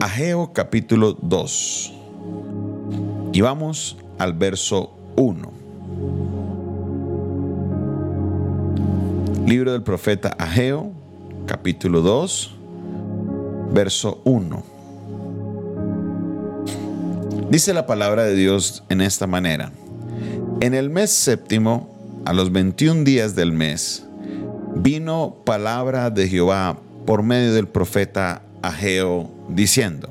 Ageo capítulo 2. Y vamos al verso 1. Libro del profeta Ageo, capítulo 2, verso 1. Dice la palabra de Dios en esta manera. En el mes séptimo, a los 21 días del mes, vino palabra de Jehová por medio del profeta Ageo, diciendo,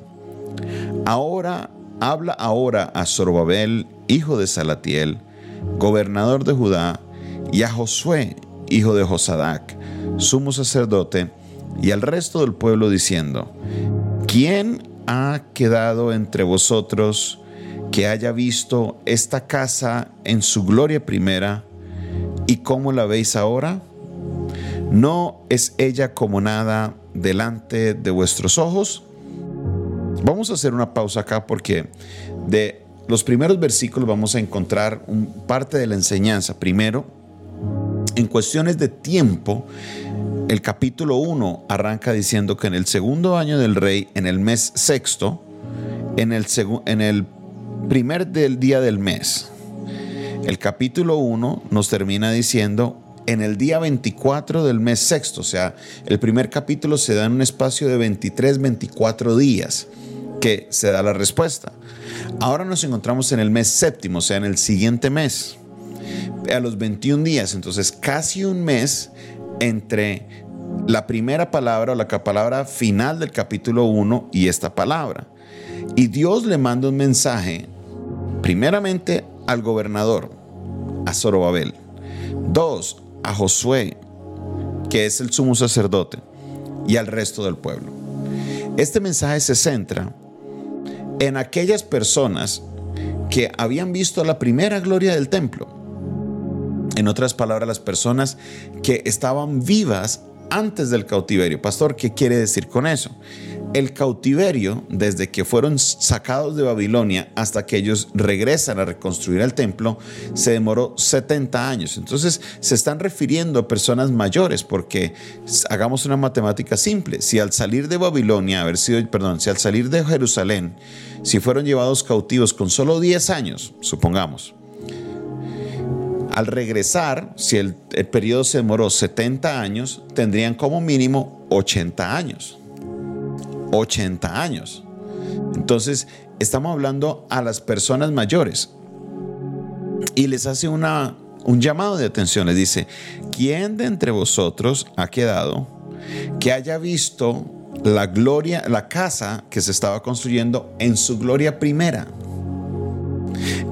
Ahora habla ahora a Zorobabel, hijo de Salatiel, gobernador de Judá, y a Josué, hijo de Josadac, sumo sacerdote, y al resto del pueblo diciendo, ¿quién ha quedado entre vosotros que haya visto esta casa en su gloria primera y cómo la veis ahora? ¿No es ella como nada delante de vuestros ojos? Vamos a hacer una pausa acá porque de los primeros versículos vamos a encontrar un, parte de la enseñanza. Primero, en cuestiones de tiempo, el capítulo 1 arranca diciendo que en el segundo año del rey, en el mes sexto, en el, en el primer del día del mes, el capítulo 1 nos termina diciendo en el día 24 del mes sexto, o sea, el primer capítulo se da en un espacio de 23, 24 días que se da la respuesta. Ahora nos encontramos en el mes séptimo, o sea, en el siguiente mes, a los 21 días, entonces casi un mes entre la primera palabra o la palabra final del capítulo 1 y esta palabra. Y Dios le manda un mensaje, primeramente al gobernador, a Zorobabel. Dos, a Josué, que es el sumo sacerdote, y al resto del pueblo. Este mensaje se centra en aquellas personas que habían visto la primera gloria del templo. En otras palabras, las personas que estaban vivas antes del cautiverio. Pastor, ¿qué quiere decir con eso? El cautiverio, desde que fueron sacados de Babilonia hasta que ellos regresan a reconstruir el templo, se demoró 70 años. Entonces se están refiriendo a personas mayores porque hagamos una matemática simple. Si al salir de Babilonia, haber sido, perdón, si al salir de Jerusalén, si fueron llevados cautivos con solo 10 años, supongamos, al regresar, si el, periodo se demoró 70 años, tendrían como mínimo 80 años. 80 años. Entonces, estamos hablando a las personas mayores y les hace una, un llamado de atención. Les dice, ¿quién de entre vosotros ha quedado que haya visto la gloria, la casa que se estaba construyendo en su gloria primera?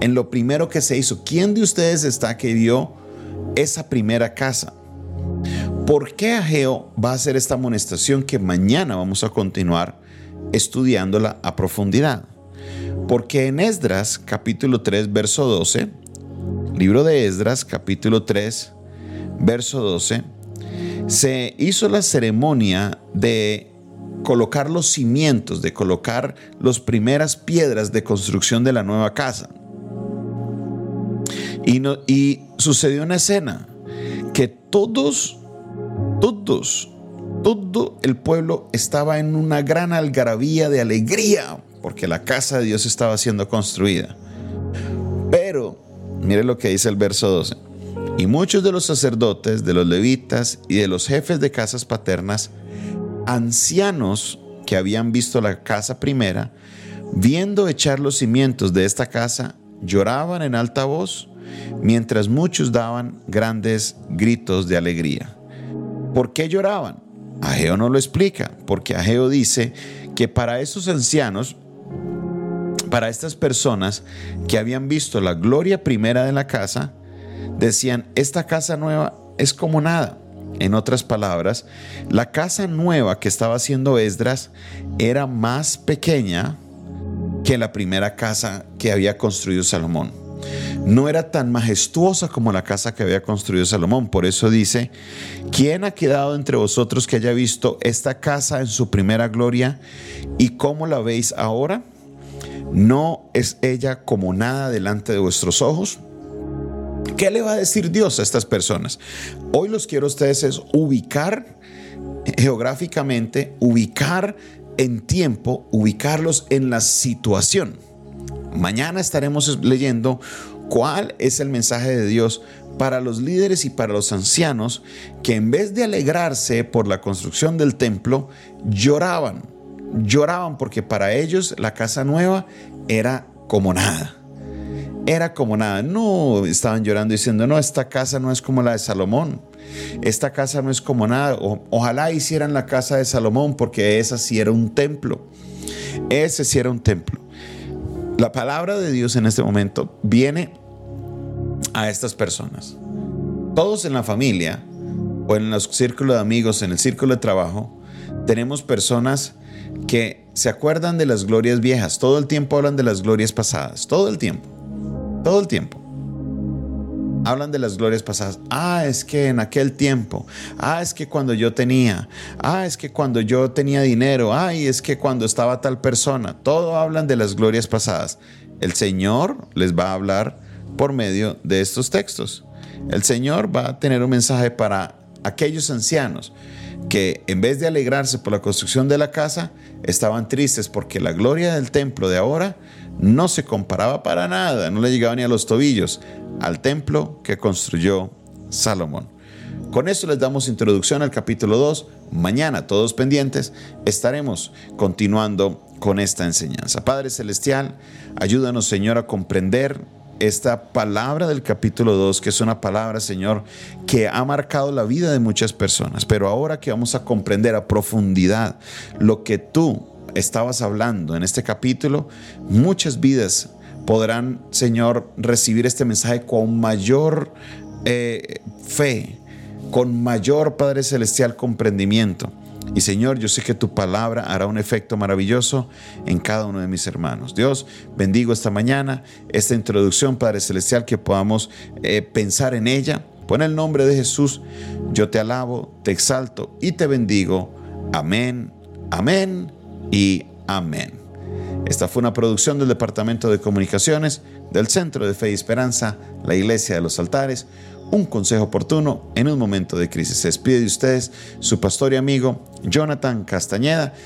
En lo primero que se hizo, ¿quién de ustedes está que vio esa primera casa? ¿Por qué Ageo va a hacer esta amonestación que mañana vamos a continuar estudiándola a profundidad? Porque en Esdras capítulo 3 verso 12, libro de Esdras capítulo 3 verso 12, se hizo la ceremonia de colocar los cimientos, de colocar las primeras piedras de construcción de la nueva casa. Y, y sucedió una escena que todos todos, todo el pueblo estaba en una gran algarabía de alegría porque la casa de Dios estaba siendo construida. Pero, mire lo que dice el verso 12. Y muchos de los sacerdotes, de los levitas y de los jefes de casas paternas, ancianos que habían visto la casa primera, viendo echar los cimientos de esta casa, lloraban en alta voz, mientras muchos daban grandes gritos de alegría. ¿Por qué lloraban? Ageo no lo explica, porque Ageo dice que para esos ancianos, para estas personas que habían visto la gloria primera de la casa, decían, esta casa nueva es como nada. En otras palabras, la casa nueva que estaba haciendo Esdras era más pequeña que la primera casa que había construido Salomón no era tan majestuosa como la casa que había construido Salomón. Por eso dice, ¿quién ha quedado entre vosotros que haya visto esta casa en su primera gloria y cómo la veis ahora? ¿No es ella como nada delante de vuestros ojos? ¿Qué le va a decir Dios a estas personas? Hoy los quiero a ustedes es ubicar geográficamente, ubicar en tiempo ubicarlos en la situación. Mañana estaremos leyendo cuál es el mensaje de Dios para los líderes y para los ancianos que en vez de alegrarse por la construcción del templo, lloraban. Lloraban porque para ellos la casa nueva era como nada. Era como nada. No estaban llorando diciendo, no, esta casa no es como la de Salomón. Esta casa no es como nada. ojalá hicieran la casa de Salomón porque esa sí era un templo. Ese sí era un templo. La palabra de Dios en este momento viene a estas personas. Todos en la familia o en los círculos de amigos, en el círculo de trabajo, tenemos personas que se acuerdan de las glorias viejas, todo el tiempo hablan de las glorias pasadas, todo el tiempo, todo el tiempo. Hablan de las glorias pasadas. Ah, es que en aquel tiempo. Ah, es que cuando yo tenía. Ah, es que cuando yo tenía dinero. Ay, es que cuando estaba tal persona. Todo hablan de las glorias pasadas. El Señor les va a hablar por medio de estos textos. El Señor va a tener un mensaje para aquellos ancianos que en vez de alegrarse por la construcción de la casa, estaban tristes porque la gloria del templo de ahora no se comparaba para nada, no le llegaba ni a los tobillos al templo que construyó Salomón. Con esto les damos introducción al capítulo 2. Mañana, todos pendientes, estaremos continuando con esta enseñanza. Padre Celestial, ayúdanos Señor a comprender esta palabra del capítulo 2, que es una palabra, Señor, que ha marcado la vida de muchas personas. Pero ahora que vamos a comprender a profundidad lo que tú estabas hablando en este capítulo, muchas vidas podrán, Señor, recibir este mensaje con mayor eh, fe, con mayor Padre Celestial comprendimiento. Y Señor, yo sé que tu palabra hará un efecto maravilloso en cada uno de mis hermanos. Dios, bendigo esta mañana, esta introducción, Padre Celestial, que podamos eh, pensar en ella. Pon el nombre de Jesús, yo te alabo, te exalto y te bendigo. Amén, amén y amén. Esta fue una producción del Departamento de Comunicaciones del Centro de Fe y Esperanza, la Iglesia de los Altares un consejo oportuno en un momento de crisis. Se despide de ustedes su pastor y amigo Jonathan Castañeda